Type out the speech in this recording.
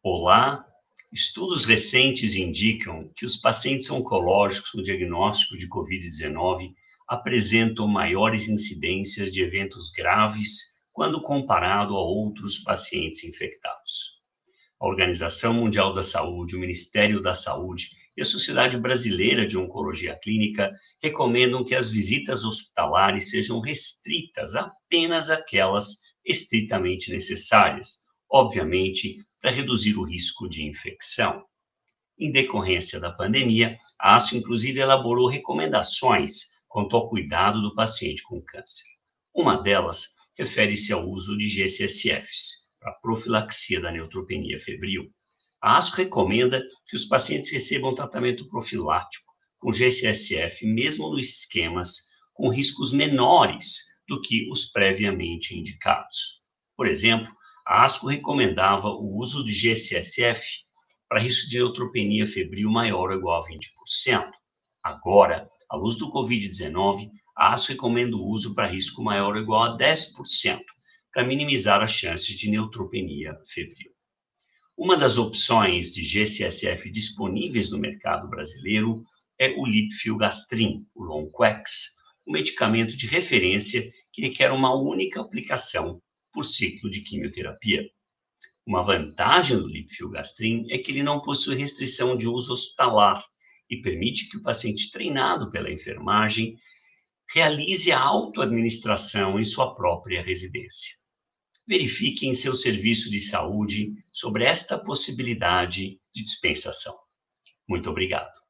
Olá, estudos recentes indicam que os pacientes oncológicos no diagnóstico de Covid-19 apresentam maiores incidências de eventos graves quando comparado a outros pacientes infectados. A Organização Mundial da Saúde, o Ministério da Saúde e a Sociedade Brasileira de Oncologia Clínica recomendam que as visitas hospitalares sejam restritas apenas àquelas estritamente necessárias, obviamente para reduzir o risco de infecção. Em decorrência da pandemia, a ASCO inclusive elaborou recomendações quanto ao cuidado do paciente com câncer. Uma delas refere-se ao uso de GCSFs para profilaxia da neutropenia febril. A ASCO recomenda que os pacientes recebam tratamento profilático com GCSF, mesmo nos esquemas com riscos menores do que os previamente indicados. Por exemplo, a ASCO recomendava o uso de GCSF para risco de neutropenia febril maior ou igual a 20%. Agora, à luz do Covid-19, a ASCO recomenda o uso para risco maior ou igual a 10%, para minimizar as chances de neutropenia febril. Uma das opções de GCSF disponíveis no mercado brasileiro é o Lipfilgastrin, o Lonquex, um medicamento de referência que requer uma única aplicação por ciclo de quimioterapia. Uma vantagem do lipfilgastrin é que ele não possui restrição de uso hospitalar e permite que o paciente treinado pela enfermagem realize a autoadministração em sua própria residência. Verifique em seu serviço de saúde sobre esta possibilidade de dispensação. Muito obrigado.